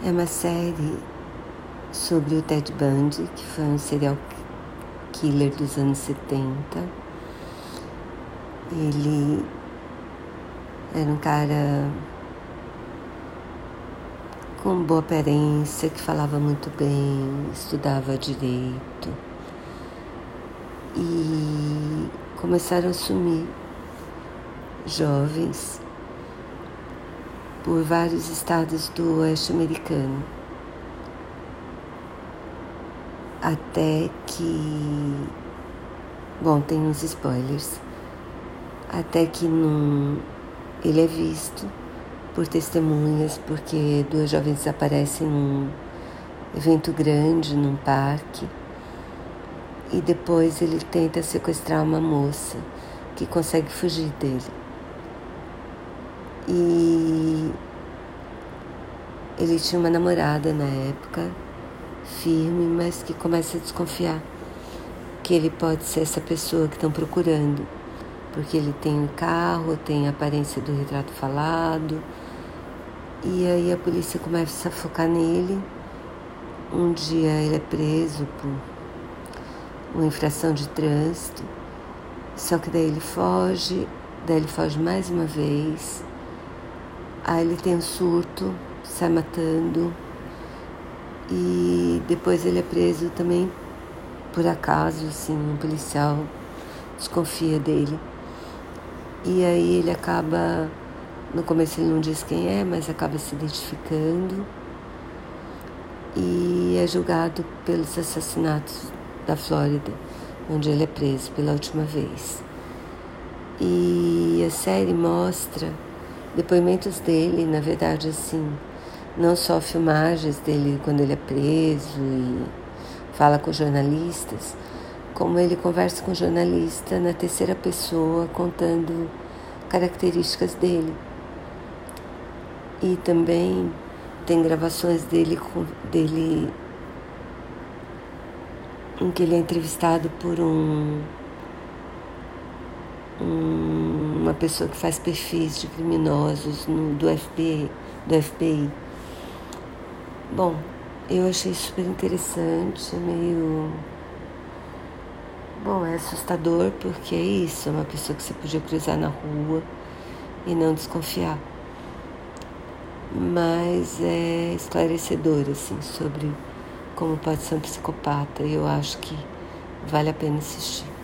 É uma série sobre o Ted Bundy, que foi um serial killer dos anos 70. Ele era um cara com boa aparência, que falava muito bem, estudava direito. E começaram a sumir jovens por vários estados do oeste americano. Até que. Bom, tem uns spoilers. Até que num, ele é visto por testemunhas, porque duas jovens aparecem num evento grande, num parque. E depois ele tenta sequestrar uma moça que consegue fugir dele. E ele tinha uma namorada na época, firme, mas que começa a desconfiar que ele pode ser essa pessoa que estão procurando, porque ele tem um carro, tem a aparência do retrato falado, e aí a polícia começa a focar nele. Um dia ele é preso por uma infração de trânsito, só que daí ele foge, daí ele foge mais uma vez Aí ele tem um surto, sai matando e depois ele é preso também por acaso, assim, um policial desconfia dele. E aí ele acaba, no começo ele não diz quem é, mas acaba se identificando e é julgado pelos assassinatos da Flórida, onde ele é preso pela última vez. E a série mostra depoimentos dele, na verdade, assim, não só filmagens dele quando ele é preso e fala com jornalistas, como ele conversa com jornalista na terceira pessoa, contando características dele. E também tem gravações dele, dele em que ele é entrevistado por um, um uma pessoa que faz perfis de criminosos no, do, FBI, do FBI. Bom, eu achei super interessante, meio. Bom, é assustador porque é isso, é uma pessoa que você podia cruzar na rua e não desconfiar. Mas é esclarecedor, assim, sobre como pode ser um psicopata. E eu acho que vale a pena assistir.